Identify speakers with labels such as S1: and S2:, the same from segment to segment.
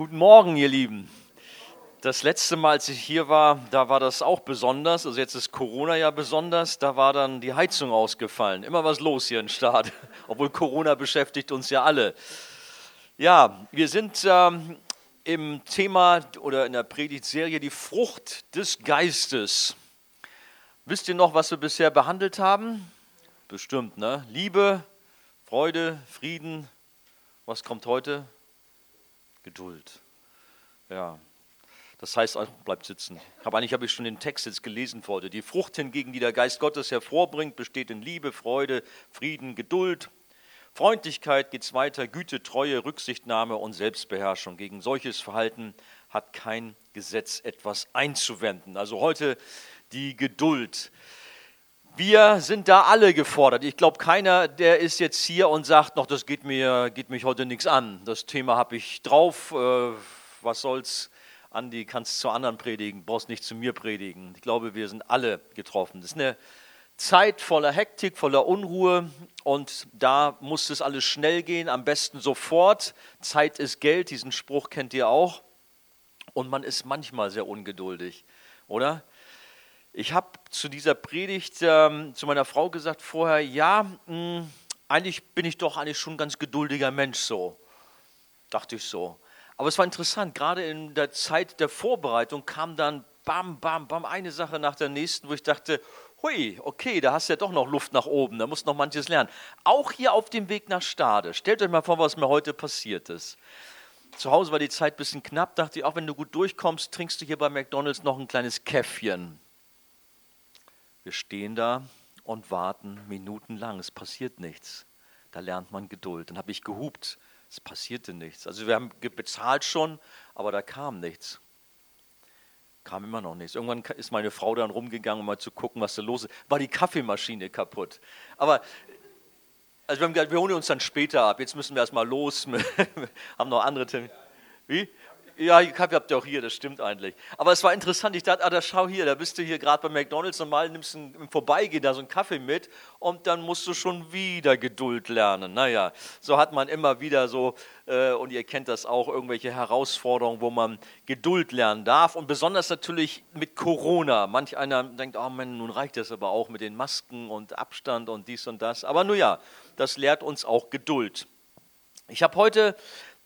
S1: Guten Morgen, ihr Lieben. Das letzte Mal, als ich hier war, da war das auch besonders. Also jetzt ist Corona ja besonders. Da war dann die Heizung ausgefallen. Immer was los hier im Staat. Obwohl Corona beschäftigt uns ja alle. Ja, wir sind ähm, im Thema oder in der Predigtserie die Frucht des Geistes. Wisst ihr noch, was wir bisher behandelt haben? Bestimmt, ne? Liebe, Freude, Frieden. Was kommt heute? Geduld. Ja, das heißt, bleibt sitzen. Aber eigentlich habe ich schon den Text jetzt gelesen für. Die Frucht hingegen, die der Geist Gottes hervorbringt, besteht in Liebe, Freude, Frieden, Geduld, Freundlichkeit geht es weiter, Güte, Treue, Rücksichtnahme und Selbstbeherrschung. Gegen solches Verhalten hat kein Gesetz etwas einzuwenden. Also heute die Geduld. Wir sind da alle gefordert. Ich glaube, keiner, der ist jetzt hier und sagt, noch, das geht mir, geht mich heute nichts an. Das Thema habe ich drauf. Äh, was soll's? Andi, kannst zu anderen predigen, brauchst nicht zu mir predigen. Ich glaube, wir sind alle getroffen. Das ist eine Zeit voller Hektik, voller Unruhe und da muss es alles schnell gehen, am besten sofort. Zeit ist Geld, diesen Spruch kennt ihr auch. Und man ist manchmal sehr ungeduldig, oder? Ich habe zu dieser Predigt ähm, zu meiner Frau gesagt vorher, ja, mh, hm, eigentlich bin ich doch eigentlich schon ein ganz geduldiger Mensch so. Dachte ich so. Aber es war interessant, gerade in der Zeit der Vorbereitung kam dann bam, bam, bam, eine Sache nach der nächsten, wo ich dachte, hui, okay, da hast du ja doch noch Luft nach oben, da musst noch manches lernen. Auch hier auf dem Weg nach Stade. Stellt euch mal vor, was mir heute passiert ist. Zu Hause war die Zeit ein bisschen knapp, dachte ich, auch wenn du gut durchkommst, trinkst du hier bei McDonalds noch ein kleines Käffchen. Wir stehen da und warten minutenlang. Es passiert nichts. Da lernt man Geduld. Dann habe ich gehupt. Es passierte nichts. Also wir haben bezahlt schon, aber da kam nichts. Kam immer noch nichts. Irgendwann ist meine Frau dann rumgegangen, um mal zu gucken, was da los ist. War die Kaffeemaschine kaputt. Aber also wir haben gesagt, wir holen uns dann später ab. Jetzt müssen wir erstmal los. haben noch andere Termine. Wie? Ja, Kaffee habt ihr auch hier, das stimmt eigentlich. Aber es war interessant, ich dachte, ah, da schau hier, da bist du hier gerade bei McDonalds, normal nimmst du im Vorbeigehen da so einen Kaffee mit und dann musst du schon wieder Geduld lernen. Naja, so hat man immer wieder so, äh, und ihr kennt das auch, irgendwelche Herausforderungen, wo man Geduld lernen darf. Und besonders natürlich mit Corona. Manch einer denkt, oh Mann, nun reicht das aber auch mit den Masken und Abstand und dies und das. Aber nun ja, das lehrt uns auch Geduld. Ich habe heute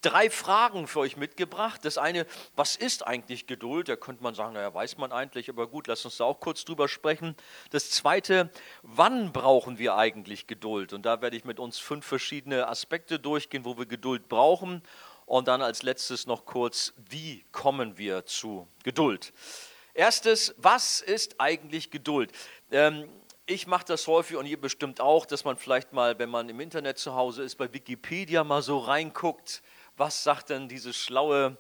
S1: drei Fragen für euch mitgebracht. Das eine, was ist eigentlich Geduld? Da könnte man sagen, naja, weiß man eigentlich, aber gut, lass uns da auch kurz drüber sprechen. Das zweite, wann brauchen wir eigentlich Geduld? Und da werde ich mit uns fünf verschiedene Aspekte durchgehen, wo wir Geduld brauchen. Und dann als letztes noch kurz, wie kommen wir zu Geduld? Erstes, was ist eigentlich Geduld? Ähm, ich mache das häufig und ihr bestimmt auch, dass man vielleicht mal, wenn man im Internet zu Hause ist, bei Wikipedia mal so reinguckt was sagt denn dieses schlaue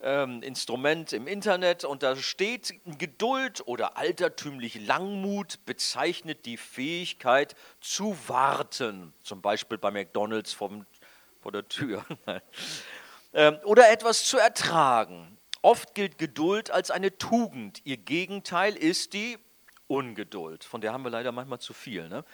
S1: ähm, Instrument im Internet? Und da steht, Geduld oder altertümlich Langmut bezeichnet die Fähigkeit zu warten, zum Beispiel bei McDonald's vom, vor der Tür. ähm, oder etwas zu ertragen. Oft gilt Geduld als eine Tugend. Ihr Gegenteil ist die Ungeduld. Von der haben wir leider manchmal zu viel. Ne?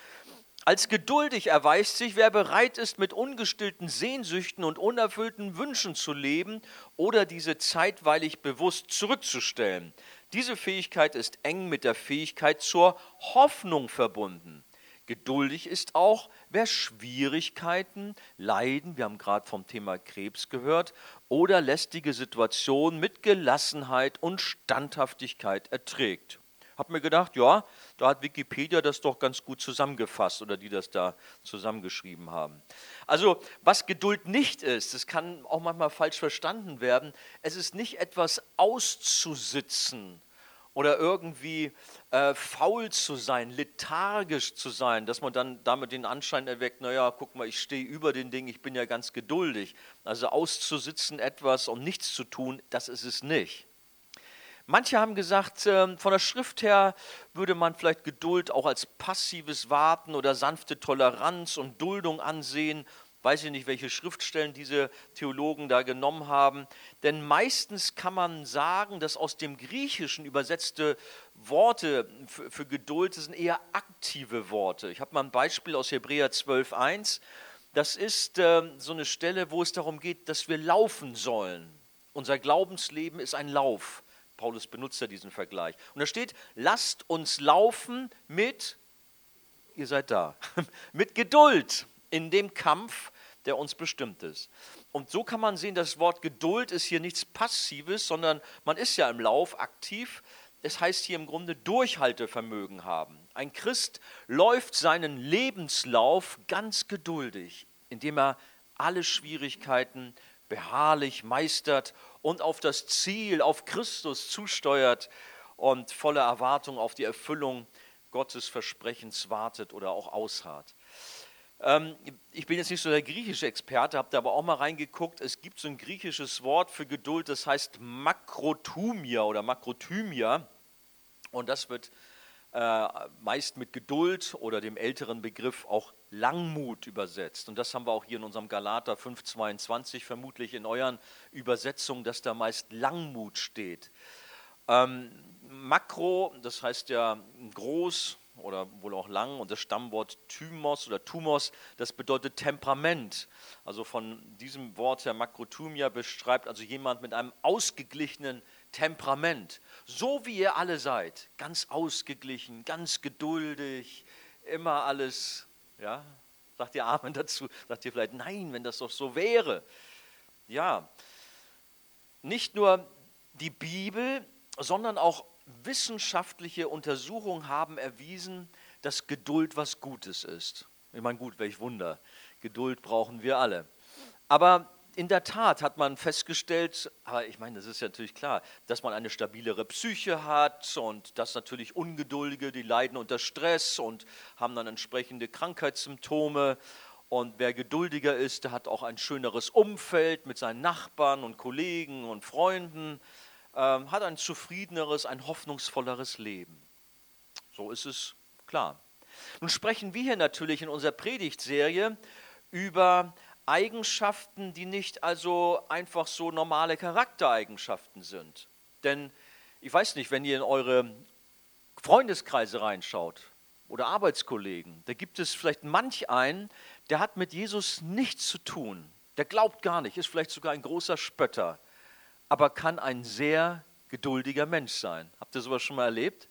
S1: Als geduldig erweist sich, wer bereit ist, mit ungestillten Sehnsüchten und unerfüllten Wünschen zu leben oder diese zeitweilig bewusst zurückzustellen. Diese Fähigkeit ist eng mit der Fähigkeit zur Hoffnung verbunden. Geduldig ist auch, wer Schwierigkeiten, Leiden, wir haben gerade vom Thema Krebs gehört, oder lästige Situationen mit Gelassenheit und Standhaftigkeit erträgt. Hab mir gedacht, ja, da hat Wikipedia das doch ganz gut zusammengefasst oder die das da zusammengeschrieben haben. Also, was Geduld nicht ist, das kann auch manchmal falsch verstanden werden, es ist nicht etwas auszusitzen oder irgendwie äh, faul zu sein, lethargisch zu sein, dass man dann damit den Anschein erweckt, naja, guck mal, ich stehe über den Ding, ich bin ja ganz geduldig. Also auszusitzen etwas und nichts zu tun, das ist es nicht. Manche haben gesagt, ähm, von der Schrift her würde man vielleicht Geduld auch als passives Warten oder sanfte Toleranz und Duldung ansehen. Weiß ich nicht, welche Schriftstellen diese Theologen da genommen haben. Denn meistens kann man sagen, dass aus dem Griechischen übersetzte Worte für, für Geduld sind eher aktive Worte. Ich habe mal ein Beispiel aus Hebräer 12,1. Das ist äh, so eine Stelle, wo es darum geht, dass wir laufen sollen. Unser Glaubensleben ist ein Lauf. Paulus benutzt ja diesen Vergleich. Und da steht, lasst uns laufen mit, ihr seid da, mit Geduld in dem Kampf, der uns bestimmt ist. Und so kann man sehen, das Wort Geduld ist hier nichts Passives, sondern man ist ja im Lauf aktiv. Es heißt hier im Grunde Durchhaltevermögen haben. Ein Christ läuft seinen Lebenslauf ganz geduldig, indem er alle Schwierigkeiten beharrlich meistert und auf das Ziel, auf Christus zusteuert und voller Erwartung auf die Erfüllung Gottes Versprechens wartet oder auch ausharrt. Ähm, ich bin jetzt nicht so der griechische Experte, habe da aber auch mal reingeguckt. Es gibt so ein griechisches Wort für Geduld, das heißt Makrothymia oder Makrothymia. Und das wird äh, meist mit Geduld oder dem älteren Begriff auch Langmut übersetzt. Und das haben wir auch hier in unserem Galater 5,22 vermutlich in euren Übersetzungen, dass da meist Langmut steht. Ähm, Makro, das heißt ja groß oder wohl auch lang, und das Stammwort Thymos oder Thumos, das bedeutet Temperament. Also von diesem Wort her Makrothymia beschreibt also jemand mit einem ausgeglichenen Temperament. So wie ihr alle seid, ganz ausgeglichen, ganz geduldig, immer alles ja? Sagt ihr Amen dazu? Sagt ihr vielleicht, nein, wenn das doch so wäre. Ja, nicht nur die Bibel, sondern auch wissenschaftliche Untersuchungen haben erwiesen, dass Geduld was Gutes ist. Ich meine, gut, welch Wunder. Geduld brauchen wir alle. Aber in der Tat hat man festgestellt, aber ich meine, das ist ja natürlich klar, dass man eine stabilere Psyche hat und dass natürlich Ungeduldige, die leiden unter Stress und haben dann entsprechende Krankheitssymptome. Und wer geduldiger ist, der hat auch ein schöneres Umfeld mit seinen Nachbarn und Kollegen und Freunden, ähm, hat ein zufriedeneres, ein hoffnungsvolleres Leben. So ist es klar. Nun sprechen wir hier natürlich in unserer Predigtserie über Eigenschaften, die nicht also einfach so normale Charaktereigenschaften sind. Denn ich weiß nicht, wenn ihr in eure Freundeskreise reinschaut oder Arbeitskollegen, da gibt es vielleicht manch einen, der hat mit Jesus nichts zu tun. Der glaubt gar nicht, ist vielleicht sogar ein großer Spötter, aber kann ein sehr geduldiger Mensch sein. Habt ihr sowas schon mal erlebt?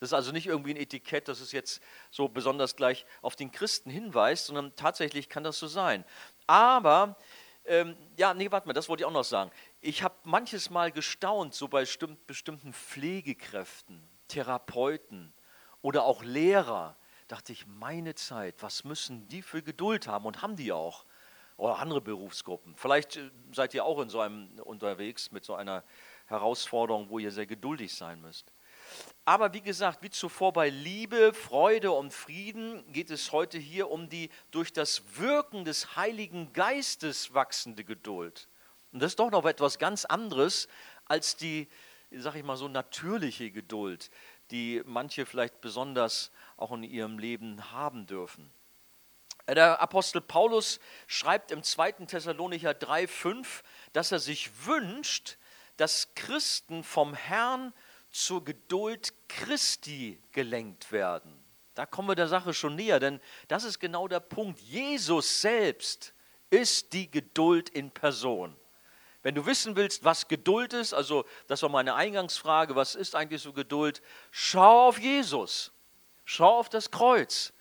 S1: Das ist also nicht irgendwie ein Etikett, das es jetzt so besonders gleich auf den Christen hinweist, sondern tatsächlich kann das so sein. Aber, ähm, ja, nee, warte mal, das wollte ich auch noch sagen. Ich habe manches Mal gestaunt, so bei bestimmten Pflegekräften, Therapeuten oder auch Lehrer, dachte ich, meine Zeit, was müssen die für Geduld haben und haben die auch? Oder andere Berufsgruppen. Vielleicht äh, seid ihr auch in so einem unterwegs mit so einer Herausforderung, wo ihr sehr geduldig sein müsst. Aber wie gesagt, wie zuvor bei Liebe, Freude und Frieden geht es heute hier um die durch das Wirken des Heiligen Geistes wachsende Geduld. Und das ist doch noch etwas ganz anderes als die, sag ich mal so, natürliche Geduld, die manche vielleicht besonders auch in ihrem Leben haben dürfen. Der Apostel Paulus schreibt im 2. Thessalonicher 3,5, dass er sich wünscht, dass Christen vom Herrn zur Geduld Christi gelenkt werden. Da kommen wir der Sache schon näher, denn das ist genau der Punkt. Jesus selbst ist die Geduld in Person. Wenn du wissen willst, was Geduld ist, also das war meine Eingangsfrage, was ist eigentlich so Geduld? Schau auf Jesus, schau auf das Kreuz.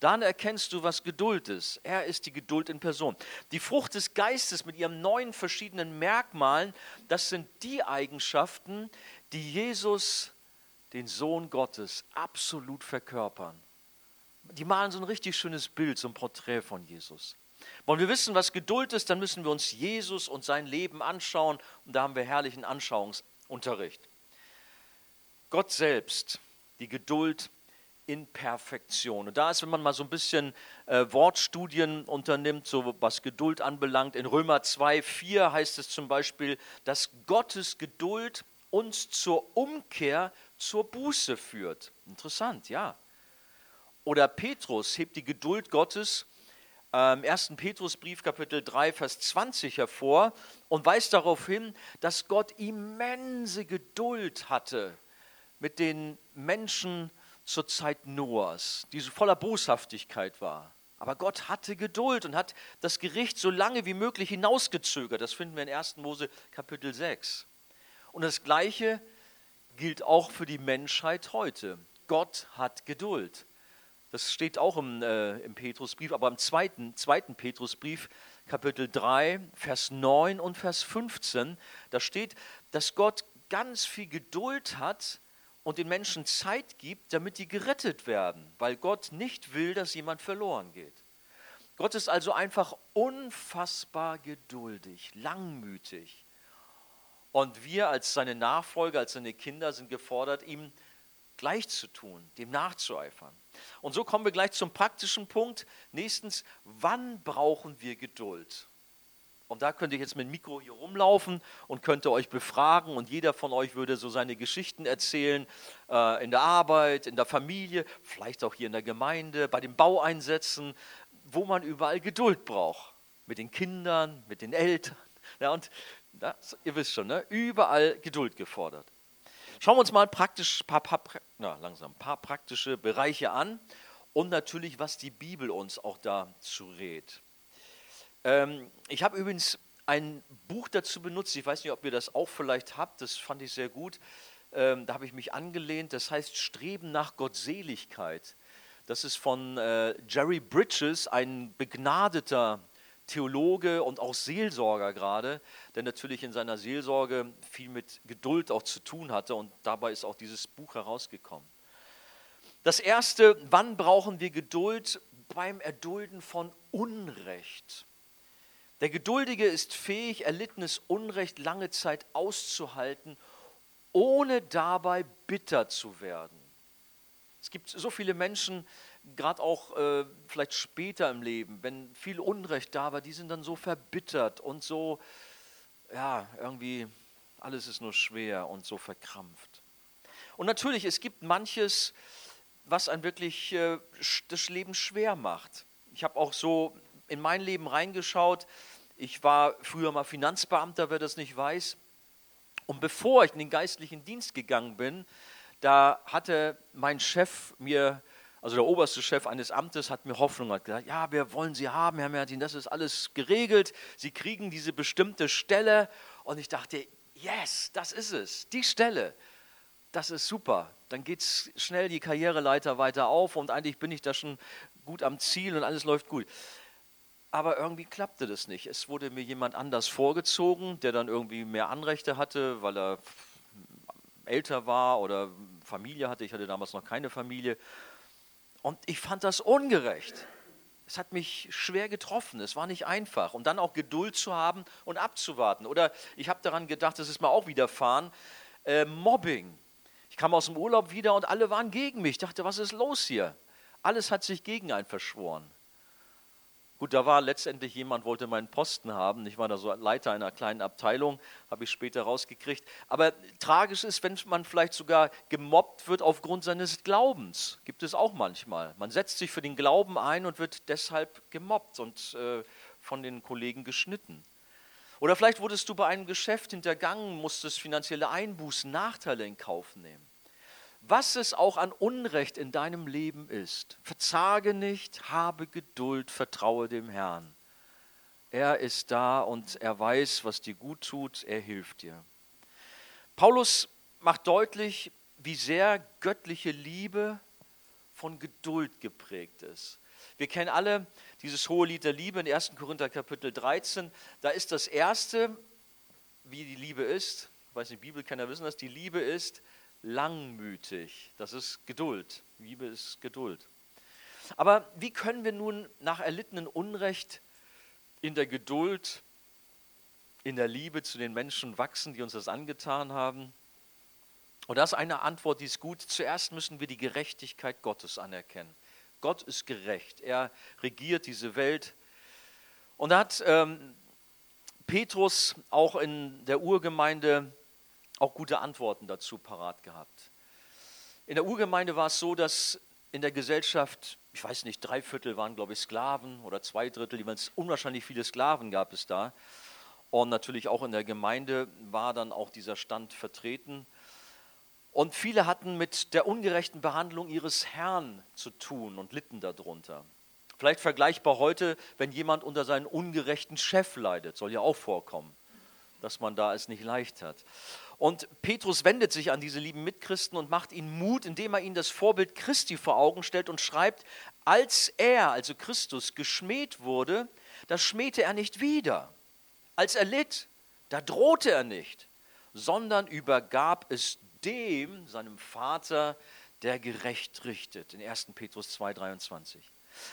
S1: Dann erkennst du, was Geduld ist. Er ist die Geduld in Person. Die Frucht des Geistes mit ihren neun verschiedenen Merkmalen, das sind die Eigenschaften, die Jesus, den Sohn Gottes, absolut verkörpern. Die malen so ein richtig schönes Bild, so ein Porträt von Jesus. Wollen wir wissen, was Geduld ist, dann müssen wir uns Jesus und sein Leben anschauen und da haben wir herrlichen Anschauungsunterricht. Gott selbst, die Geduld in Perfektion. Und da ist, wenn man mal so ein bisschen äh, Wortstudien unternimmt, so was Geduld anbelangt, in Römer 2, 4 heißt es zum Beispiel, dass Gottes Geduld uns zur Umkehr, zur Buße führt. Interessant, ja. Oder Petrus hebt die Geduld Gottes im 1. Petrusbrief Kapitel 3, Vers 20 hervor und weist darauf hin, dass Gott immense Geduld hatte mit den Menschen zur Zeit Noahs, die so voller Boshaftigkeit war. Aber Gott hatte Geduld und hat das Gericht so lange wie möglich hinausgezögert. Das finden wir in 1. Mose Kapitel 6. Und das Gleiche gilt auch für die Menschheit heute. Gott hat Geduld. Das steht auch im, äh, im Petrusbrief, aber im zweiten, zweiten Petrusbrief, Kapitel 3, Vers 9 und Vers 15, da steht, dass Gott ganz viel Geduld hat und den Menschen Zeit gibt, damit die gerettet werden, weil Gott nicht will, dass jemand verloren geht. Gott ist also einfach unfassbar geduldig, langmütig. Und wir als seine Nachfolger, als seine Kinder sind gefordert, ihm gleich zu tun, dem nachzueifern. Und so kommen wir gleich zum praktischen Punkt. Nächstens, wann brauchen wir Geduld? Und da könnte ich jetzt mit dem Mikro hier rumlaufen und könnte euch befragen und jeder von euch würde so seine Geschichten erzählen, äh, in der Arbeit, in der Familie, vielleicht auch hier in der Gemeinde, bei den Baueinsätzen, wo man überall Geduld braucht. Mit den Kindern, mit den Eltern. Ja, und das, ihr wisst schon, ne? überall Geduld gefordert. Schauen wir uns mal praktisch, paar, paar, na, langsam, paar praktische Bereiche an und natürlich, was die Bibel uns auch dazu rät. Ähm, ich habe übrigens ein Buch dazu benutzt, ich weiß nicht, ob ihr das auch vielleicht habt, das fand ich sehr gut. Ähm, da habe ich mich angelehnt, das heißt Streben nach Gottseligkeit. Das ist von äh, Jerry Bridges, ein begnadeter Theologe und auch Seelsorger gerade, der natürlich in seiner Seelsorge viel mit Geduld auch zu tun hatte und dabei ist auch dieses Buch herausgekommen. Das erste, wann brauchen wir Geduld? Beim Erdulden von Unrecht. Der Geduldige ist fähig, erlittenes Unrecht lange Zeit auszuhalten, ohne dabei bitter zu werden. Es gibt so viele Menschen, gerade auch äh, vielleicht später im Leben, wenn viel Unrecht da war, die sind dann so verbittert und so, ja, irgendwie alles ist nur schwer und so verkrampft. Und natürlich, es gibt manches, was ein wirklich äh, das Leben schwer macht. Ich habe auch so in mein Leben reingeschaut. Ich war früher mal Finanzbeamter, wer das nicht weiß. Und bevor ich in den geistlichen Dienst gegangen bin, da hatte mein Chef mir, also der oberste Chef eines Amtes, hat mir Hoffnung hat gesagt, ja, wir wollen Sie haben, Herr Mertin, das ist alles geregelt. Sie kriegen diese bestimmte Stelle. Und ich dachte, yes, das ist es, die Stelle. Das ist super. Dann geht es schnell die Karriereleiter weiter auf und eigentlich bin ich da schon gut am Ziel und alles läuft gut. Aber irgendwie klappte das nicht. Es wurde mir jemand anders vorgezogen, der dann irgendwie mehr Anrechte hatte, weil er älter war oder Familie hatte. Ich hatte damals noch keine Familie. Und ich fand das ungerecht. Es hat mich schwer getroffen. Es war nicht einfach. Und dann auch Geduld zu haben und abzuwarten. Oder ich habe daran gedacht, das ist mir auch widerfahren, äh, Mobbing. Ich kam aus dem Urlaub wieder und alle waren gegen mich. Ich dachte, was ist los hier? Alles hat sich gegen einen verschworen. Gut, da war letztendlich jemand, wollte meinen Posten haben. Ich war da so Leiter einer kleinen Abteilung, habe ich später rausgekriegt. Aber tragisch ist, wenn man vielleicht sogar gemobbt wird aufgrund seines Glaubens. Gibt es auch manchmal. Man setzt sich für den Glauben ein und wird deshalb gemobbt und äh, von den Kollegen geschnitten. Oder vielleicht wurdest du bei einem Geschäft hintergangen, musstest finanzielle Einbußen, Nachteile in Kauf nehmen was es auch an Unrecht in deinem Leben ist, verzage nicht, habe Geduld, vertraue dem Herrn. Er ist da und er weiß, was dir gut tut, er hilft dir. Paulus macht deutlich, wie sehr göttliche Liebe von Geduld geprägt ist. Wir kennen alle dieses hohe Lied der Liebe in 1. Korinther Kapitel 13. Da ist das erste, wie die Liebe ist. Ich weiß nicht, Bibelkenner wissen das. Die Liebe ist, langmütig. Das ist Geduld. Liebe ist Geduld. Aber wie können wir nun nach erlittenen Unrecht in der Geduld, in der Liebe zu den Menschen wachsen, die uns das angetan haben? Und das ist eine Antwort, die ist gut. Zuerst müssen wir die Gerechtigkeit Gottes anerkennen. Gott ist gerecht. Er regiert diese Welt. Und da hat ähm, Petrus auch in der Urgemeinde auch gute Antworten dazu parat gehabt. In der Urgemeinde war es so, dass in der Gesellschaft, ich weiß nicht, drei Viertel waren, glaube ich, Sklaven oder zwei Drittel, unwahrscheinlich viele Sklaven gab es da. Und natürlich auch in der Gemeinde war dann auch dieser Stand vertreten. Und viele hatten mit der ungerechten Behandlung ihres Herrn zu tun und litten darunter. Vielleicht vergleichbar heute, wenn jemand unter seinen ungerechten Chef leidet, soll ja auch vorkommen, dass man da es nicht leicht hat. Und Petrus wendet sich an diese lieben Mitchristen und macht ihnen Mut, indem er ihnen das Vorbild Christi vor Augen stellt und schreibt, als er, also Christus, geschmäht wurde, da schmähte er nicht wieder. Als er litt, da drohte er nicht, sondern übergab es dem, seinem Vater, der gerecht richtet. In 1. Petrus 2,23.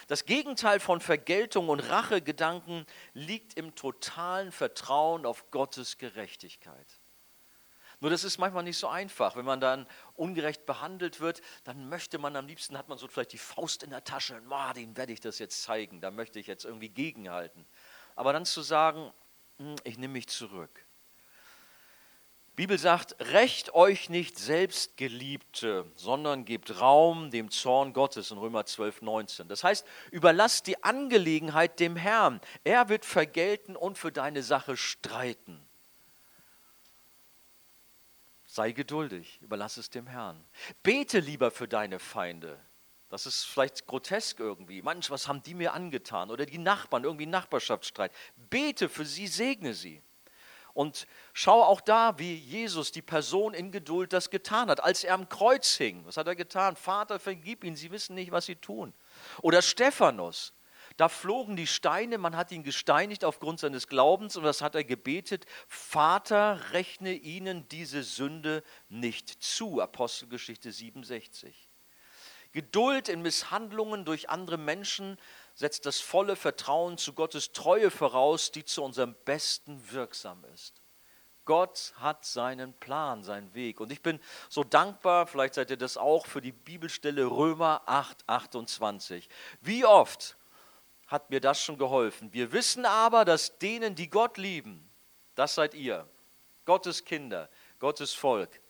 S1: Das Gegenteil von Vergeltung und Rachegedanken liegt im totalen Vertrauen auf Gottes Gerechtigkeit. Nur das ist manchmal nicht so einfach. Wenn man dann ungerecht behandelt wird, dann möchte man am liebsten, hat man so vielleicht die Faust in der Tasche, oh, dem werde ich das jetzt zeigen, da möchte ich jetzt irgendwie gegenhalten. Aber dann zu sagen, hm, ich nehme mich zurück. Bibel sagt, rächt euch nicht selbst, Geliebte, sondern gebt Raum dem Zorn Gottes in Römer 12, 19. Das heißt, überlasst die Angelegenheit dem Herrn. Er wird vergelten und für deine Sache streiten. Sei geduldig, überlass es dem Herrn. Bete lieber für deine Feinde. Das ist vielleicht grotesk irgendwie. Manch, was haben die mir angetan? Oder die Nachbarn, irgendwie Nachbarschaftsstreit. Bete für sie, segne sie. Und schau auch da, wie Jesus, die Person in Geduld, das getan hat, als er am Kreuz hing. Was hat er getan? Vater, vergib ihnen, sie wissen nicht, was sie tun. Oder Stephanus. Da flogen die Steine, man hat ihn gesteinigt aufgrund seines Glaubens und was hat er gebetet? Vater, rechne ihnen diese Sünde nicht zu. Apostelgeschichte 67. Geduld in Misshandlungen durch andere Menschen setzt das volle Vertrauen zu Gottes Treue voraus, die zu unserem Besten wirksam ist. Gott hat seinen Plan, seinen Weg. Und ich bin so dankbar, vielleicht seid ihr das auch, für die Bibelstelle Römer 8, 28. Wie oft hat mir das schon geholfen? Wir wissen aber, dass denen, die Gott lieben, das seid ihr, Gottes Kinder, Gottes Volk,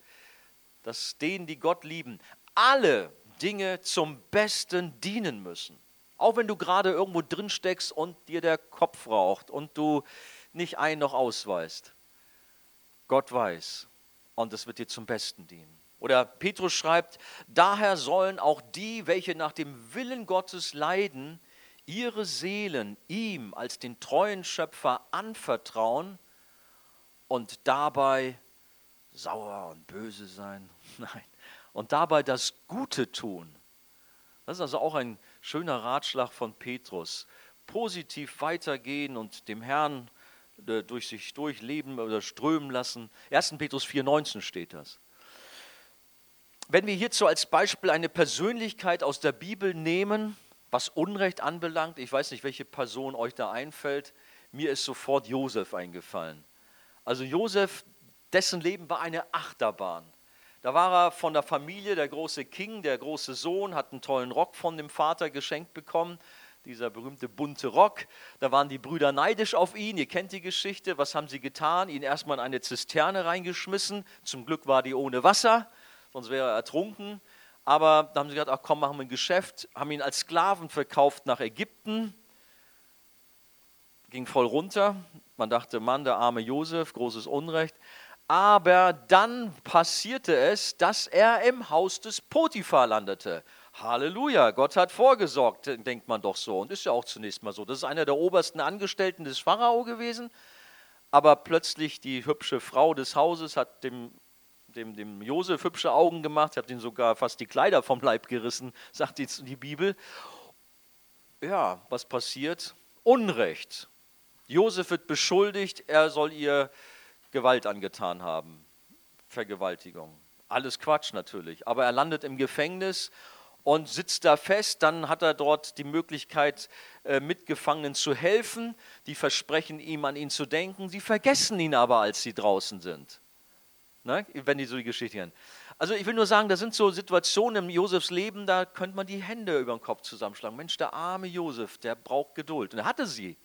S1: dass denen, die Gott lieben, alle Dinge zum Besten dienen müssen. Auch wenn du gerade irgendwo drin steckst und dir der Kopf raucht und du nicht ein noch ausweist. Gott weiß und es wird dir zum Besten dienen. Oder Petrus schreibt, daher sollen auch die, welche nach dem Willen Gottes leiden, ihre Seelen ihm als den treuen Schöpfer anvertrauen und dabei sauer und böse sein. Nein. Und dabei das Gute tun. Das ist also auch ein schöner Ratschlag von Petrus. Positiv weitergehen und dem Herrn äh, durch sich durchleben oder strömen lassen. 1. Petrus 4,19 steht das. Wenn wir hierzu als Beispiel eine Persönlichkeit aus der Bibel nehmen, was Unrecht anbelangt, ich weiß nicht, welche Person euch da einfällt, mir ist sofort Josef eingefallen. Also Josef, dessen Leben war eine Achterbahn. Da war er von der Familie, der große King, der große Sohn, hat einen tollen Rock von dem Vater geschenkt bekommen, dieser berühmte bunte Rock. Da waren die Brüder neidisch auf ihn, ihr kennt die Geschichte. Was haben sie getan? Ihn erstmal in eine Zisterne reingeschmissen. Zum Glück war die ohne Wasser, sonst wäre er ertrunken. Aber da haben sie gesagt, ach komm, machen wir ein Geschäft, haben ihn als Sklaven verkauft nach Ägypten. Ging voll runter. Man dachte, Mann, der arme Josef, großes Unrecht. Aber dann passierte es, dass er im Haus des Potiphar landete. Halleluja, Gott hat vorgesorgt, denkt man doch so. Und ist ja auch zunächst mal so. Das ist einer der obersten Angestellten des Pharao gewesen. Aber plötzlich die hübsche Frau des Hauses hat dem, dem, dem Josef hübsche Augen gemacht, hat ihm sogar fast die Kleider vom Leib gerissen, sagt jetzt die Bibel. Ja, was passiert? Unrecht. Josef wird beschuldigt, er soll ihr Gewalt angetan haben. Vergewaltigung. Alles Quatsch natürlich. Aber er landet im Gefängnis und sitzt da fest. Dann hat er dort die Möglichkeit, äh, Mitgefangenen zu helfen. Die versprechen ihm, an ihn zu denken. Sie vergessen ihn aber, als sie draußen sind. Ne? Wenn die so die Geschichte hören. Also ich will nur sagen, da sind so Situationen im Josefs Leben, da könnte man die Hände über den Kopf zusammenschlagen. Mensch, der arme Josef, der braucht Geduld. Und er hatte sie,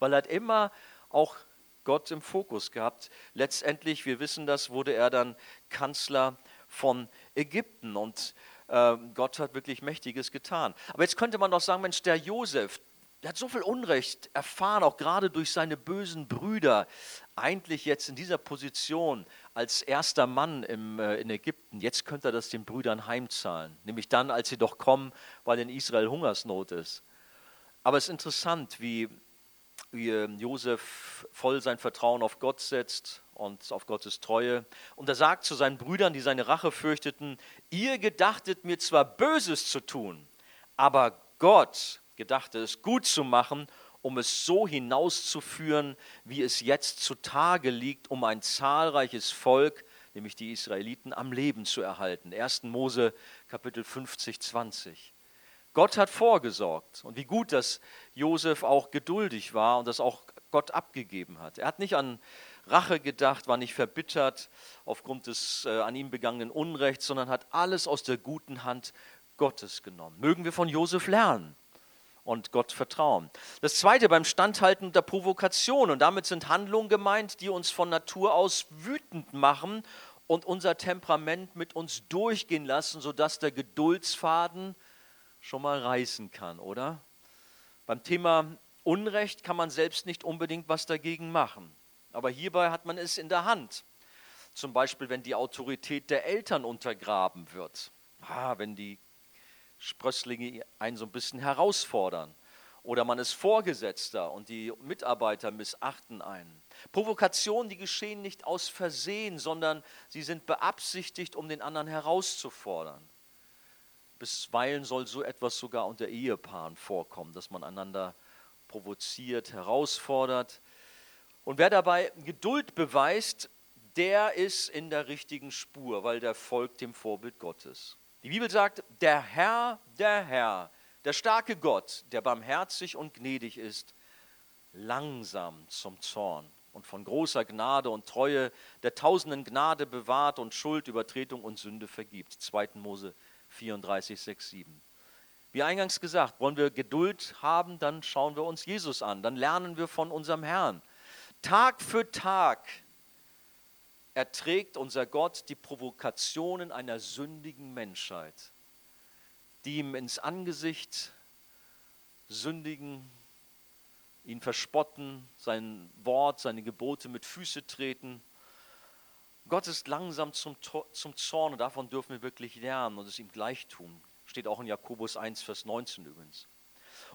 S1: weil er hat immer auch Gott im Fokus gehabt. Letztendlich, wir wissen das, wurde er dann Kanzler von Ägypten und äh, Gott hat wirklich Mächtiges getan. Aber jetzt könnte man doch sagen, Mensch, der Josef, der hat so viel Unrecht erfahren, auch gerade durch seine bösen Brüder, eigentlich jetzt in dieser Position als erster Mann im, äh, in Ägypten, jetzt könnte er das den Brüdern heimzahlen, nämlich dann, als sie doch kommen, weil in Israel Hungersnot ist. Aber es ist interessant, wie, wie ähm, Josef voll sein Vertrauen auf Gott setzt und auf Gottes Treue. Und er sagt zu seinen Brüdern, die seine Rache fürchteten, ihr gedachtet mir zwar Böses zu tun, aber Gott gedachte es gut zu machen, um es so hinauszuführen, wie es jetzt zutage liegt, um ein zahlreiches Volk, nämlich die Israeliten, am Leben zu erhalten. 1. Mose Kapitel 50, 20. Gott hat vorgesorgt. Und wie gut, dass Josef auch geduldig war und das auch Gott abgegeben hat. Er hat nicht an Rache gedacht, war nicht verbittert aufgrund des äh, an ihm begangenen Unrechts, sondern hat alles aus der guten Hand Gottes genommen. Mögen wir von Josef lernen und Gott vertrauen. Das zweite beim Standhalten der Provokation. Und damit sind Handlungen gemeint, die uns von Natur aus wütend machen und unser Temperament mit uns durchgehen lassen, sodass der Geduldsfaden schon mal reißen kann, oder? Beim Thema Unrecht kann man selbst nicht unbedingt was dagegen machen. Aber hierbei hat man es in der Hand. Zum Beispiel, wenn die Autorität der Eltern untergraben wird. Ah, wenn die Sprösslinge einen so ein bisschen herausfordern. Oder man ist Vorgesetzter und die Mitarbeiter missachten einen. Provokationen, die geschehen nicht aus Versehen, sondern sie sind beabsichtigt, um den anderen herauszufordern. Bisweilen soll so etwas sogar unter Ehepaaren vorkommen, dass man einander provoziert, herausfordert. Und wer dabei Geduld beweist, der ist in der richtigen Spur, weil der folgt dem Vorbild Gottes. Die Bibel sagt, der Herr, der Herr, der starke Gott, der barmherzig und gnädig ist, langsam zum Zorn und von großer Gnade und Treue, der tausenden Gnade bewahrt und Schuld, Übertretung und Sünde vergibt. 2. Mose 34, 6, 7. Wie eingangs gesagt, wollen wir Geduld haben, dann schauen wir uns Jesus an, dann lernen wir von unserem Herrn. Tag für Tag erträgt unser Gott die Provokationen einer sündigen Menschheit, die ihm ins Angesicht sündigen, ihn verspotten, sein Wort, seine Gebote mit Füße treten. Gott ist langsam zum, zum Zorn und davon dürfen wir wirklich lernen und es ihm gleich tun. Steht auch in Jakobus 1, Vers 19 übrigens.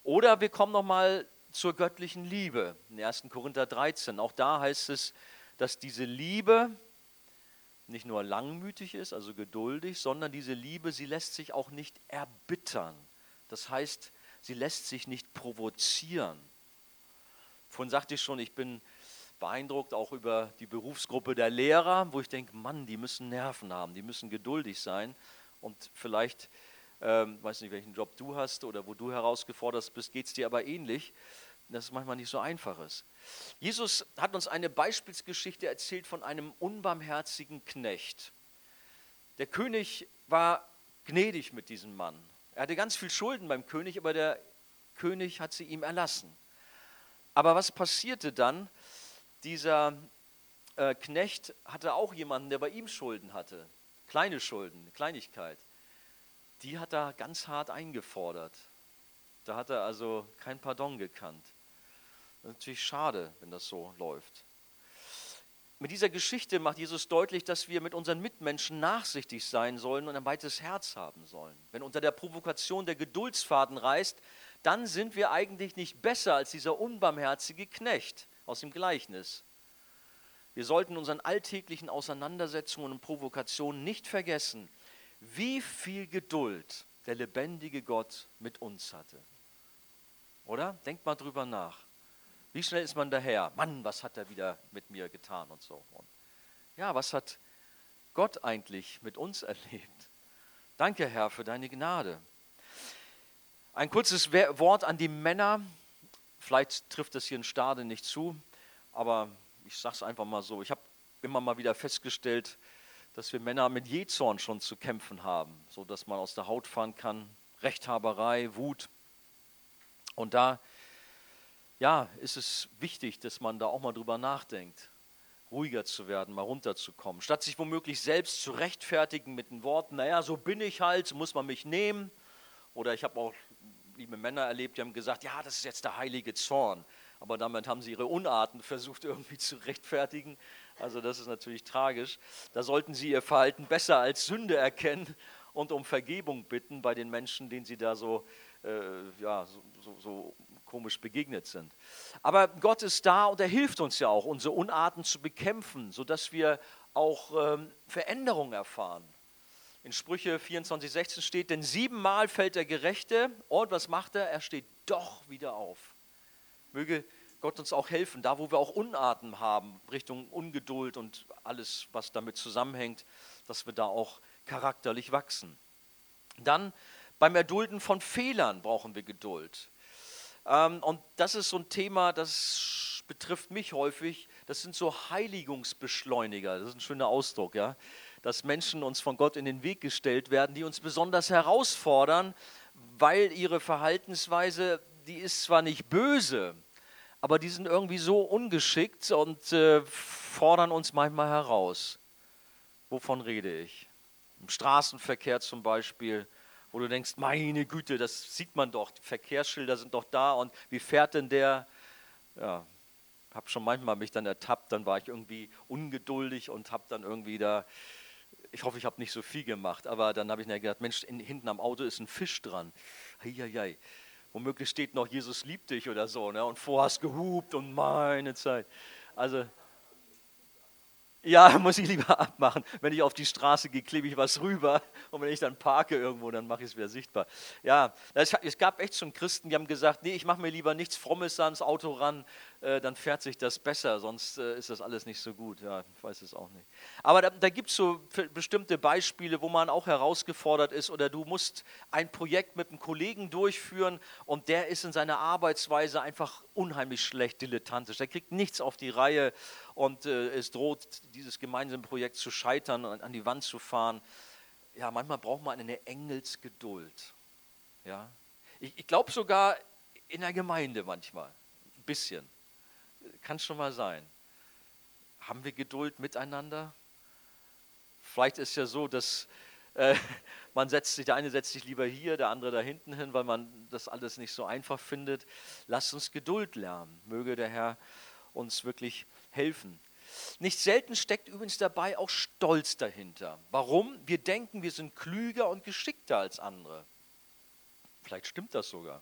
S1: Oder wir kommen nochmal zur göttlichen Liebe in 1. Korinther 13. Auch da heißt es, dass diese Liebe nicht nur langmütig ist, also geduldig, sondern diese Liebe, sie lässt sich auch nicht erbittern. Das heißt, sie lässt sich nicht provozieren. Vorhin sagte ich schon, ich bin beeindruckt auch über die Berufsgruppe der Lehrer, wo ich denke, Mann, die müssen Nerven haben, die müssen geduldig sein und vielleicht, ähm, weiß nicht, welchen Job du hast oder wo du herausgefordert bist, geht es dir aber ähnlich dass es manchmal nicht so einfach ist. Jesus hat uns eine Beispielsgeschichte erzählt von einem unbarmherzigen Knecht. Der König war gnädig mit diesem Mann. Er hatte ganz viel Schulden beim König, aber der König hat sie ihm erlassen. Aber was passierte dann? Dieser äh, Knecht hatte auch jemanden, der bei ihm Schulden hatte. Kleine Schulden, Kleinigkeit. Die hat er ganz hart eingefordert. Da hat er also kein Pardon gekannt. Das ist natürlich schade, wenn das so läuft. Mit dieser Geschichte macht Jesus deutlich, dass wir mit unseren Mitmenschen nachsichtig sein sollen und ein weites Herz haben sollen. Wenn unter der Provokation der Geduldsfaden reißt, dann sind wir eigentlich nicht besser als dieser unbarmherzige Knecht aus dem Gleichnis. Wir sollten unseren alltäglichen Auseinandersetzungen und Provokationen nicht vergessen, wie viel Geduld der lebendige Gott mit uns hatte. Oder? Denkt mal drüber nach. Wie schnell ist man daher? Mann, was hat er wieder mit mir getan und so. Und ja, was hat Gott eigentlich mit uns erlebt? Danke, Herr, für deine Gnade. Ein kurzes Wort an die Männer. Vielleicht trifft es hier in Stade nicht zu, aber ich sage es einfach mal so. Ich habe immer mal wieder festgestellt, dass wir Männer mit Jezorn schon zu kämpfen haben, so dass man aus der Haut fahren kann. Rechthaberei, Wut. Und da ja, ist es wichtig, dass man da auch mal drüber nachdenkt, ruhiger zu werden, mal runterzukommen. Statt sich womöglich selbst zu rechtfertigen mit den Worten, naja, so bin ich halt, muss man mich nehmen. Oder ich habe auch liebe Männer erlebt, die haben gesagt, ja, das ist jetzt der heilige Zorn. Aber damit haben sie ihre Unarten versucht irgendwie zu rechtfertigen. Also das ist natürlich tragisch. Da sollten sie ihr Verhalten besser als Sünde erkennen und um Vergebung bitten bei den Menschen, denen sie da so, äh, ja, so, so, so komisch begegnet sind. Aber Gott ist da und er hilft uns ja auch, unsere Unarten zu bekämpfen, sodass wir auch ähm, Veränderung erfahren. In Sprüche 24, 16 steht, denn siebenmal fällt der Gerechte und was macht er? Er steht doch wieder auf. Möge Gott uns auch helfen, da wo wir auch Unarten haben, Richtung Ungeduld und alles, was damit zusammenhängt, dass wir da auch charakterlich wachsen. Dann beim Erdulden von Fehlern brauchen wir Geduld. Ähm, und das ist so ein Thema, das betrifft mich häufig. Das sind so Heiligungsbeschleuniger. Das ist ein schöner Ausdruck, ja. Dass Menschen uns von Gott in den Weg gestellt werden, die uns besonders herausfordern, weil ihre Verhaltensweise, die ist zwar nicht böse, aber die sind irgendwie so ungeschickt und äh, fordern uns manchmal heraus. Wovon rede ich? Im Straßenverkehr zum Beispiel, wo du denkst, meine Güte, das sieht man doch, die Verkehrsschilder sind doch da und wie fährt denn der? Ja, habe schon manchmal mich dann ertappt, dann war ich irgendwie ungeduldig und habe dann irgendwie da, ich hoffe, ich habe nicht so viel gemacht, aber dann habe ich mir gedacht, Mensch, in, hinten am Auto ist ein Fisch dran. Heieiei. Womöglich steht noch, Jesus liebt dich oder so, ne? und vorher hast gehupt und meine Zeit. Also, ja, muss ich lieber abmachen. Wenn ich auf die Straße gehe, klebe ich was rüber. Und wenn ich dann parke irgendwo, dann mache ich es wieder sichtbar. Ja, es gab echt schon Christen, die haben gesagt, nee, ich mache mir lieber nichts Frommes ans Auto ran, äh, dann fährt sich das besser, sonst äh, ist das alles nicht so gut. Ja, ich weiß es auch nicht. Aber da, da gibt es so bestimmte Beispiele, wo man auch herausgefordert ist oder du musst ein Projekt mit einem Kollegen durchführen und der ist in seiner Arbeitsweise einfach unheimlich schlecht, dilettantisch. Der kriegt nichts auf die Reihe und äh, es droht, dieses gemeinsame Projekt zu scheitern und an die Wand zu fahren. Ja, manchmal braucht man eine Engelsgeduld. Ja? Ich, ich glaube sogar in der Gemeinde manchmal, ein bisschen kann schon mal sein. Haben wir Geduld miteinander? Vielleicht ist ja so, dass äh, man setzt sich, der eine setzt sich lieber hier, der andere da hinten hin, weil man das alles nicht so einfach findet. Lasst uns Geduld lernen. Möge der Herr uns wirklich helfen. Nicht selten steckt übrigens dabei auch Stolz dahinter. Warum? Wir denken, wir sind klüger und geschickter als andere. Vielleicht stimmt das sogar.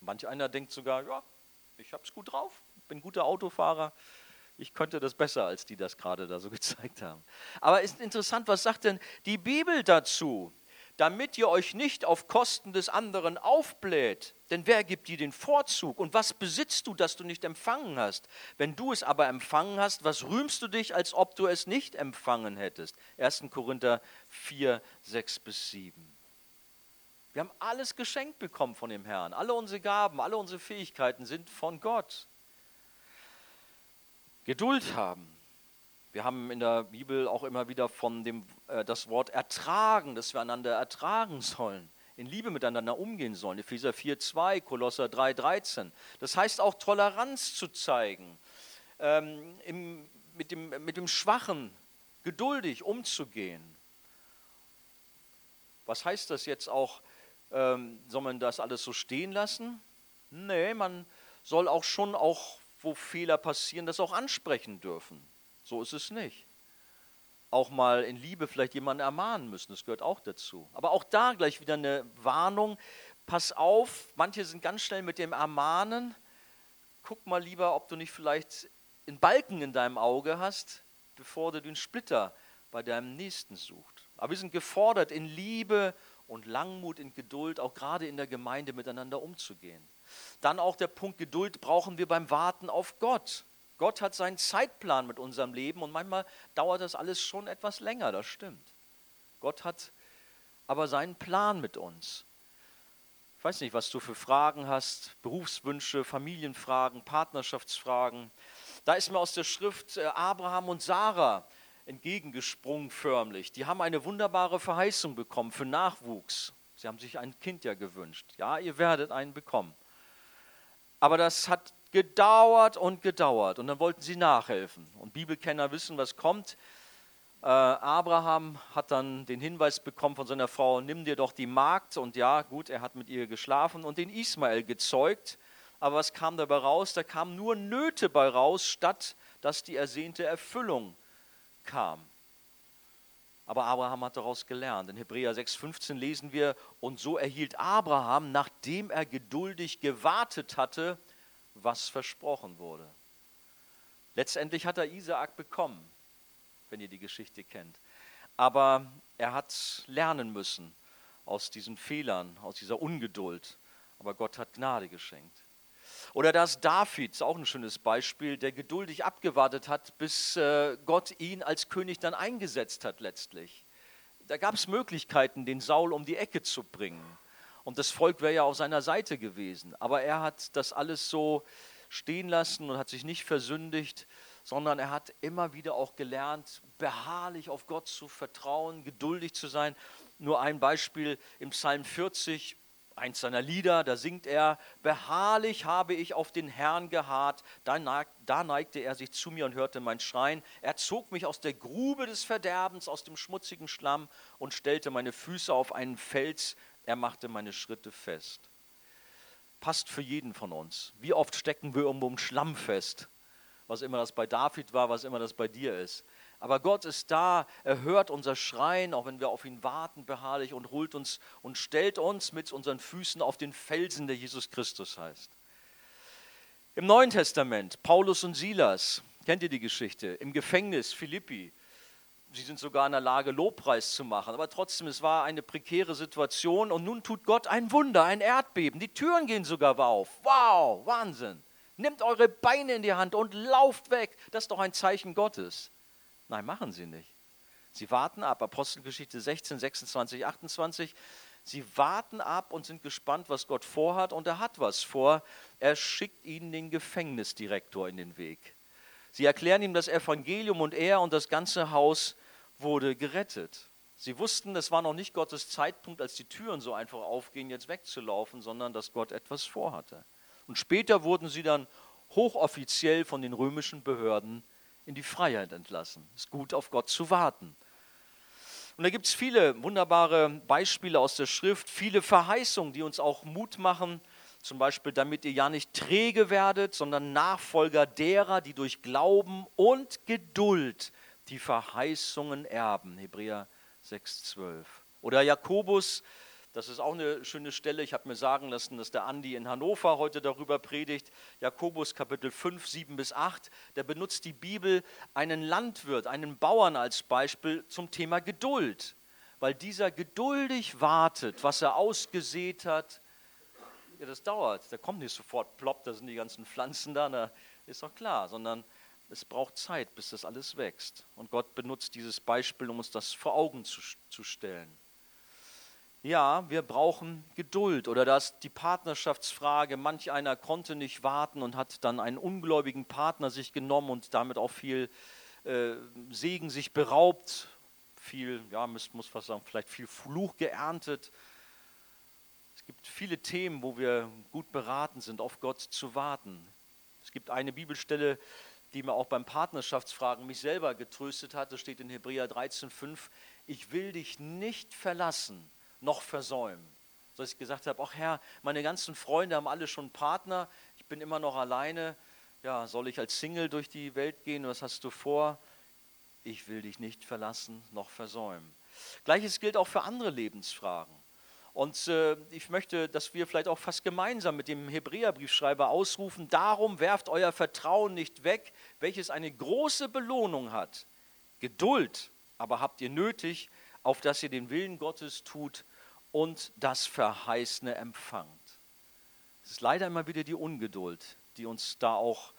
S1: Manch einer denkt sogar, ja, ich habe es gut drauf bin guter Autofahrer. Ich könnte das besser, als die das gerade da so gezeigt haben. Aber ist interessant, was sagt denn die Bibel dazu? Damit ihr euch nicht auf Kosten des anderen aufbläht. Denn wer gibt dir den Vorzug? Und was besitzt du, das du nicht empfangen hast? Wenn du es aber empfangen hast, was rühmst du dich, als ob du es nicht empfangen hättest? 1. Korinther 4, 6 bis 7. Wir haben alles geschenkt bekommen von dem Herrn. Alle unsere Gaben, alle unsere Fähigkeiten sind von Gott. Geduld haben. Wir haben in der Bibel auch immer wieder von dem äh, das Wort ertragen, dass wir einander ertragen sollen, in Liebe miteinander umgehen sollen. Epheser 4,2, Kolosser 3,13. Das heißt auch Toleranz zu zeigen, ähm, im, mit, dem, mit dem Schwachen geduldig umzugehen. Was heißt das jetzt auch? Ähm, soll man das alles so stehen lassen? Nee, man soll auch schon auch wo Fehler passieren, das auch ansprechen dürfen. So ist es nicht. Auch mal in Liebe vielleicht jemanden ermahnen müssen, das gehört auch dazu. Aber auch da gleich wieder eine Warnung. Pass auf, manche sind ganz schnell mit dem Ermahnen. Guck mal lieber, ob du nicht vielleicht einen Balken in deinem Auge hast, bevor du den Splitter bei deinem Nächsten suchst. Aber wir sind gefordert, in Liebe und Langmut, in Geduld, auch gerade in der Gemeinde miteinander umzugehen. Dann auch der Punkt Geduld brauchen wir beim Warten auf Gott. Gott hat seinen Zeitplan mit unserem Leben und manchmal dauert das alles schon etwas länger, das stimmt. Gott hat aber seinen Plan mit uns. Ich weiß nicht, was du für Fragen hast, Berufswünsche, Familienfragen, Partnerschaftsfragen. Da ist mir aus der Schrift äh, Abraham und Sarah entgegengesprungen förmlich. Die haben eine wunderbare Verheißung bekommen für Nachwuchs. Sie haben sich ein Kind ja gewünscht. Ja, ihr werdet einen bekommen. Aber das hat gedauert und gedauert und dann wollten sie nachhelfen. Und Bibelkenner wissen, was kommt. Äh, Abraham hat dann den Hinweis bekommen von seiner Frau, nimm dir doch die Magd. Und ja, gut, er hat mit ihr geschlafen und den Ismael gezeugt. Aber was kam dabei raus? Da kamen nur Nöte bei raus, statt dass die ersehnte Erfüllung kam. Aber Abraham hat daraus gelernt. In Hebräer 6,15 lesen wir, und so erhielt Abraham, nachdem er geduldig gewartet hatte, was versprochen wurde. Letztendlich hat er Isaak bekommen, wenn ihr die Geschichte kennt. Aber er hat lernen müssen aus diesen Fehlern, aus dieser Ungeduld. Aber Gott hat Gnade geschenkt. Oder das David, auch ein schönes Beispiel, der geduldig abgewartet hat, bis äh, Gott ihn als König dann eingesetzt hat letztlich. Da gab es Möglichkeiten, den Saul um die Ecke zu bringen. Und das Volk wäre ja auf seiner Seite gewesen. Aber er hat das alles so stehen lassen und hat sich nicht versündigt, sondern er hat immer wieder auch gelernt, beharrlich auf Gott zu vertrauen, geduldig zu sein. Nur ein Beispiel im Psalm 40, eins seiner Lieder, da singt er, beharrlich habe ich auf den Herrn geharrt, da, neigte er sich zu mir und hörte mein Schreien. Er zog mich aus der Grube des Verderbens, aus dem schmutzigen Schlamm und stellte meine Füße auf einen Fels, er machte meine Schritte fest. Passt für jeden von uns. Wie oft stecken wir irgendwo im Schlamm fest? Was immer das bei David war, was immer das bei dir ist. Aber Gott ist da, er hört unser Schreien, auch wenn wir auf ihn warten, beharrlich und holt uns und stellt uns mit unseren Füßen auf den Felsen, der Jesus Christus heißt. Im Neuen Testament, Paulus und Silas, kennt ihr die Geschichte? Im Gefängnis Philippi, Sie sind sogar in der Lage, Lobpreis zu machen. Aber trotzdem, es war eine prekäre Situation und nun tut Gott ein Wunder, ein Erdbeben. Die Türen gehen sogar auf. Wow, Wahnsinn. Nehmt eure Beine in die Hand und lauft weg. Das ist doch ein Zeichen Gottes. Nein, machen sie nicht. Sie warten ab. Apostelgeschichte 16, 26, 28. Sie warten ab und sind gespannt, was Gott vorhat. Und er hat was vor. Er schickt ihnen den Gefängnisdirektor in den Weg. Sie erklären ihm das Evangelium und er und das ganze Haus wurde gerettet. Sie wussten, es war noch nicht Gottes Zeitpunkt, als die Türen so einfach aufgehen, jetzt wegzulaufen, sondern dass Gott etwas vorhatte. Und später wurden sie dann hochoffiziell von den römischen Behörden in die Freiheit entlassen. Es ist gut, auf Gott zu warten. Und da gibt es viele wunderbare Beispiele aus der Schrift, viele Verheißungen, die uns auch Mut machen. Zum Beispiel, damit ihr ja nicht träge werdet, sondern Nachfolger derer, die durch Glauben und Geduld die Verheißungen erben. Hebräer 6,12. Oder Jakobus, das ist auch eine schöne Stelle. Ich habe mir sagen lassen, dass der Andi in Hannover heute darüber predigt. Jakobus Kapitel 5, 7 bis 8. Der benutzt die Bibel einen Landwirt, einen Bauern als Beispiel zum Thema Geduld. Weil dieser geduldig wartet, was er ausgesät hat. Ja, das dauert. Da kommt nicht sofort plopp, da sind die ganzen Pflanzen da. da ist doch klar, sondern es braucht Zeit, bis das alles wächst. Und Gott benutzt dieses Beispiel, um uns das vor Augen zu, zu stellen. Ja, wir brauchen Geduld oder dass die Partnerschaftsfrage, manch einer konnte nicht warten und hat dann einen ungläubigen Partner sich genommen und damit auch viel äh, Segen sich beraubt, viel, ja, muss, muss fast sagen, vielleicht viel Fluch geerntet. Es gibt viele Themen, wo wir gut beraten sind, auf Gott zu warten. Es gibt eine Bibelstelle, die mir auch beim Partnerschaftsfragen mich selber getröstet hat. Das steht in Hebräer 13,5. Ich will dich nicht verlassen, noch versäumen. So dass ich gesagt habe, ach Herr, meine ganzen Freunde haben alle schon Partner, ich bin immer noch alleine. Ja, soll ich als Single durch die Welt gehen? Was hast du vor? Ich will dich nicht verlassen, noch versäumen. Gleiches gilt auch für andere Lebensfragen. Und äh, ich möchte, dass wir vielleicht auch fast gemeinsam mit dem Hebräerbriefschreiber ausrufen, darum werft euer Vertrauen nicht weg, welches eine große Belohnung hat. Geduld aber habt ihr nötig, auf dass ihr den Willen Gottes tut und das Verheißene empfangt. Es ist leider immer wieder die Ungeduld, die uns da auch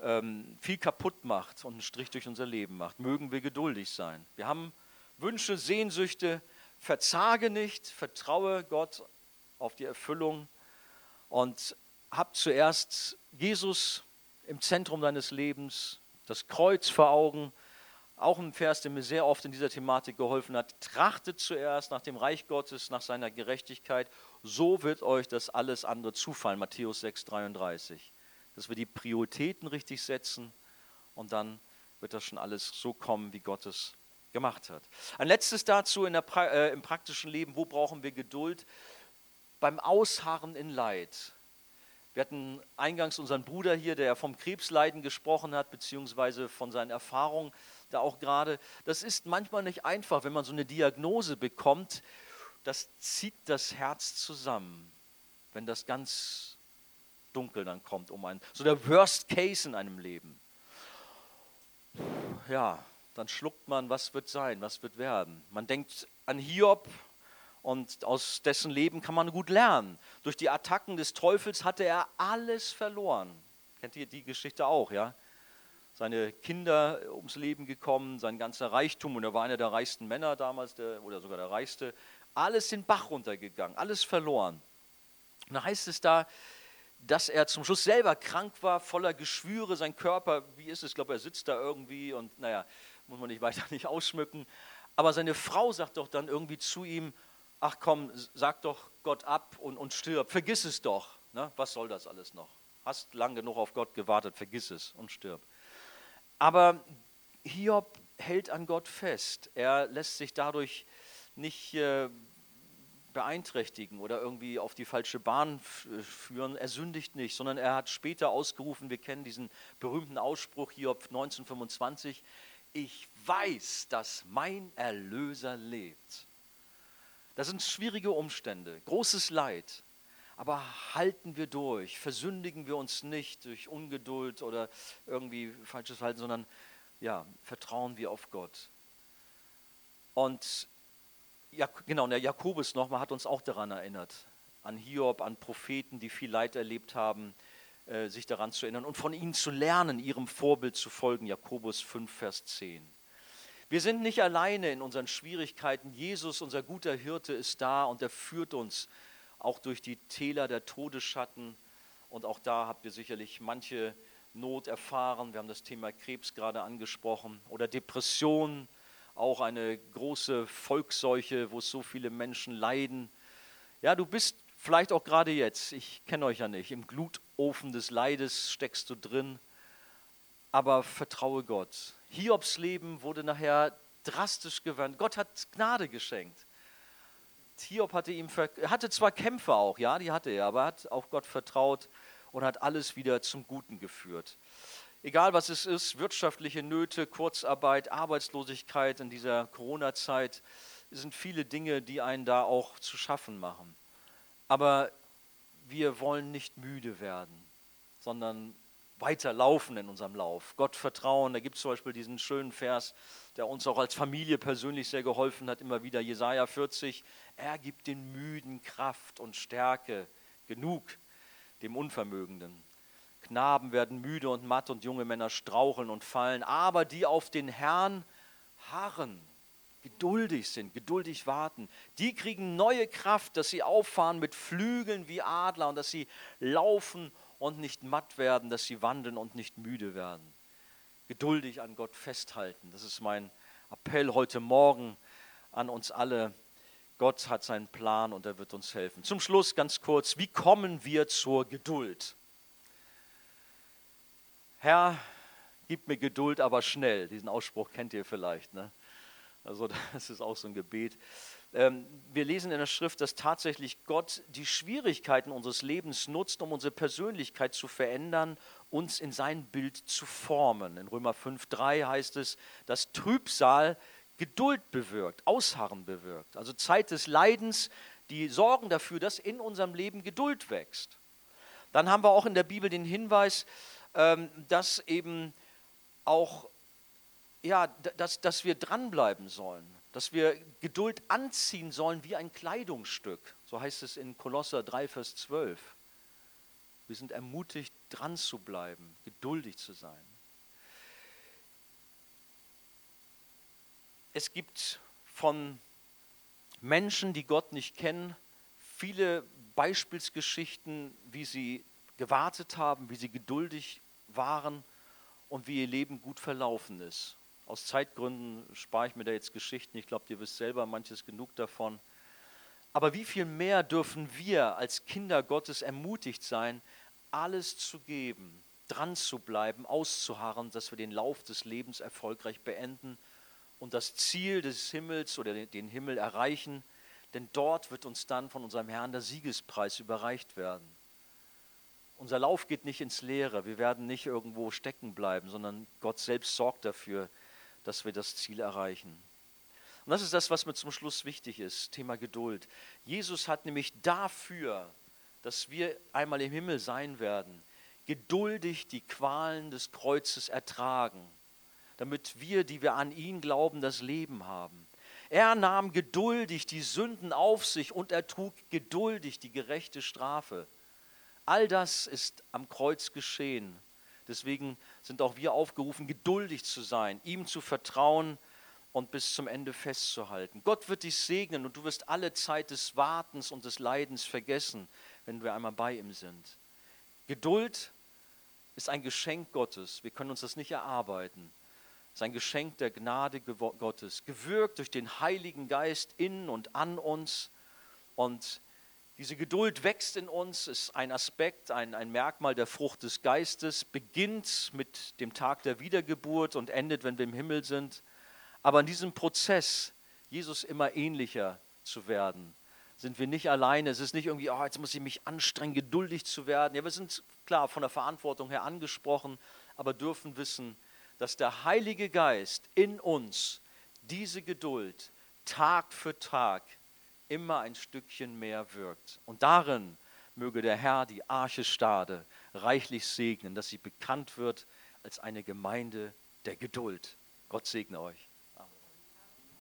S1: ähm, viel kaputt macht und einen Strich durch unser Leben macht. Mögen wir geduldig sein. Wir haben Wünsche, Sehnsüchte, verzage nicht, vertraue Gott auf die Erfüllung und hab zuerst Jesus im Zentrum deines Lebens, das Kreuz vor Augen. Auch ein Vers, der mir sehr oft in dieser Thematik geholfen hat. Trachtet zuerst nach dem Reich Gottes, nach seiner Gerechtigkeit. So wird euch das alles andere zufallen. Matthäus 6, 33. Dass wir die Prioritäten richtig setzen und dann wird das schon alles so kommen, wie Gott es gemacht hat. Ein letztes dazu der, äh, im praktischen Leben, wo brauchen wir Geduld? Beim Ausharren in Leid. Wir hatten eingangs unseren Bruder hier, der vom Krebsleiden gesprochen hat, beziehungsweise von seinen Erfahrungen da auch gerade. Das ist manchmal nicht einfach, wenn man so eine Diagnose bekommt. Das zieht das Herz zusammen, wenn das ganz dunkel dann kommt um einen. So der Worst Case in einem Leben. Ja, dann schluckt man, was wird sein, was wird werden. Man denkt an Hiob, und aus dessen Leben kann man gut lernen. Durch die Attacken des Teufels hatte er alles verloren. Kennt ihr die Geschichte auch, ja? Seine Kinder ums Leben gekommen, sein ganzer Reichtum, und er war einer der reichsten Männer damals, der, oder sogar der reichste. Alles den Bach runtergegangen, alles verloren. Und da heißt es da, dass er zum Schluss selber krank war, voller Geschwüre, sein Körper, wie ist es, ich glaube, er sitzt da irgendwie und naja, muss man nicht weiter nicht ausschmücken. Aber seine Frau sagt doch dann irgendwie zu ihm, ach komm, sag doch Gott ab und, und stirb, vergiss es doch. Ne? Was soll das alles noch? Hast lang genug auf Gott gewartet, vergiss es und stirb. Aber Hiob hält an Gott fest. Er lässt sich dadurch nicht äh, beeinträchtigen oder irgendwie auf die falsche Bahn führen. Er sündigt nicht, sondern er hat später ausgerufen, wir kennen diesen berühmten Ausspruch Hiob 1925, ich weiß, dass mein Erlöser lebt. Das sind schwierige Umstände, großes Leid. Aber halten wir durch, versündigen wir uns nicht durch Ungeduld oder irgendwie falsches Verhalten, sondern ja, vertrauen wir auf Gott. Und ja, genau, der Jakobus nochmal hat uns auch daran erinnert, an Hiob, an Propheten, die viel Leid erlebt haben, sich daran zu erinnern und von ihnen zu lernen, ihrem Vorbild zu folgen. Jakobus 5, Vers 10. Wir sind nicht alleine in unseren Schwierigkeiten. Jesus, unser guter Hirte, ist da und er führt uns auch durch die Täler der Todesschatten. Und auch da habt ihr sicherlich manche Not erfahren. Wir haben das Thema Krebs gerade angesprochen oder Depression, auch eine große Volksseuche, wo so viele Menschen leiden. Ja, du bist vielleicht auch gerade jetzt, ich kenne euch ja nicht, im Glutofen des Leides steckst du drin, aber vertraue Gott. Hiobs Leben wurde nachher drastisch gewandt. Gott hat Gnade geschenkt. Hiob hatte ihm hatte zwar Kämpfe auch, ja, die hatte er, aber hat auf Gott vertraut und hat alles wieder zum Guten geführt. Egal was es ist, wirtschaftliche Nöte, Kurzarbeit, Arbeitslosigkeit in dieser Corona-Zeit, sind viele Dinge, die einen da auch zu schaffen machen. Aber wir wollen nicht müde werden, sondern weiterlaufen in unserem Lauf. Gott vertrauen. Da gibt es zum Beispiel diesen schönen Vers, der uns auch als Familie persönlich sehr geholfen hat, immer wieder Jesaja 40. Er gibt den Müden Kraft und Stärke genug, dem Unvermögenden. Knaben werden müde und matt und junge Männer straucheln und fallen, aber die auf den Herrn harren, geduldig sind, geduldig warten, die kriegen neue Kraft, dass sie auffahren mit Flügeln wie Adler und dass sie laufen und nicht matt werden, dass sie wandeln und nicht müde werden. Geduldig an Gott festhalten. Das ist mein Appell heute Morgen an uns alle. Gott hat seinen Plan und er wird uns helfen. Zum Schluss ganz kurz, wie kommen wir zur Geduld? Herr, gib mir Geduld, aber schnell. Diesen Ausspruch kennt ihr vielleicht. Ne? Also das ist auch so ein Gebet. Ähm, wir lesen in der Schrift, dass tatsächlich Gott die Schwierigkeiten unseres Lebens nutzt, um unsere Persönlichkeit zu verändern, uns in sein Bild zu formen. In Römer 5.3 heißt es, dass Trübsal Geduld bewirkt, Ausharren bewirkt. Also Zeit des Leidens, die sorgen dafür, dass in unserem Leben Geduld wächst. Dann haben wir auch in der Bibel den Hinweis, ähm, dass eben auch ja, dass, dass wir dranbleiben sollen dass wir Geduld anziehen sollen wie ein Kleidungsstück. So heißt es in Kolosser 3, Vers 12. Wir sind ermutigt, dran zu bleiben, geduldig zu sein. Es gibt von Menschen, die Gott nicht kennen, viele Beispielsgeschichten, wie sie gewartet haben, wie sie geduldig waren und wie ihr Leben gut verlaufen ist. Aus Zeitgründen spare ich mir da jetzt Geschichten. Ich glaube, ihr wisst selber manches genug davon. Aber wie viel mehr dürfen wir als Kinder Gottes ermutigt sein, alles zu geben, dran zu bleiben, auszuharren, dass wir den Lauf des Lebens erfolgreich beenden und das Ziel des Himmels oder den Himmel erreichen, denn dort wird uns dann von unserem Herrn der Siegespreis überreicht werden. unser Lauf geht nicht ins Leere. Wir werden nicht irgendwo stecken bleiben, sondern Gott selbst sorgt dafür, dass wir das Ziel erreichen. Und das ist das, was mir zum Schluss wichtig ist, Thema Geduld. Jesus hat nämlich dafür, dass wir einmal im Himmel sein werden, geduldig die Qualen des Kreuzes ertragen, damit wir, die wir an ihn glauben, das Leben haben. Er nahm geduldig die Sünden auf sich und er trug geduldig die gerechte Strafe. All das ist am Kreuz geschehen. Deswegen sind auch wir aufgerufen, geduldig zu sein, ihm zu vertrauen und bis zum Ende festzuhalten. Gott wird dich segnen und du wirst alle Zeit des Wartens und des Leidens vergessen, wenn wir einmal bei ihm sind. Geduld ist ein Geschenk Gottes. Wir können uns das nicht erarbeiten. Es ist ein Geschenk der Gnade Gottes, gewirkt durch den Heiligen Geist in und an uns. Und diese Geduld wächst in uns, ist ein Aspekt, ein, ein Merkmal der Frucht des Geistes, beginnt mit dem Tag der Wiedergeburt und endet, wenn wir im Himmel sind. Aber in diesem Prozess, Jesus immer ähnlicher zu werden, sind wir nicht alleine. Es ist nicht irgendwie, oh, jetzt muss ich mich anstrengen, geduldig zu werden. Ja, wir sind klar von der Verantwortung her angesprochen, aber dürfen wissen, dass der Heilige Geist in uns diese Geduld Tag für Tag immer ein Stückchen mehr wirkt. Und darin möge der Herr die Arche Stade reichlich segnen, dass sie bekannt wird als eine Gemeinde der Geduld. Gott segne euch.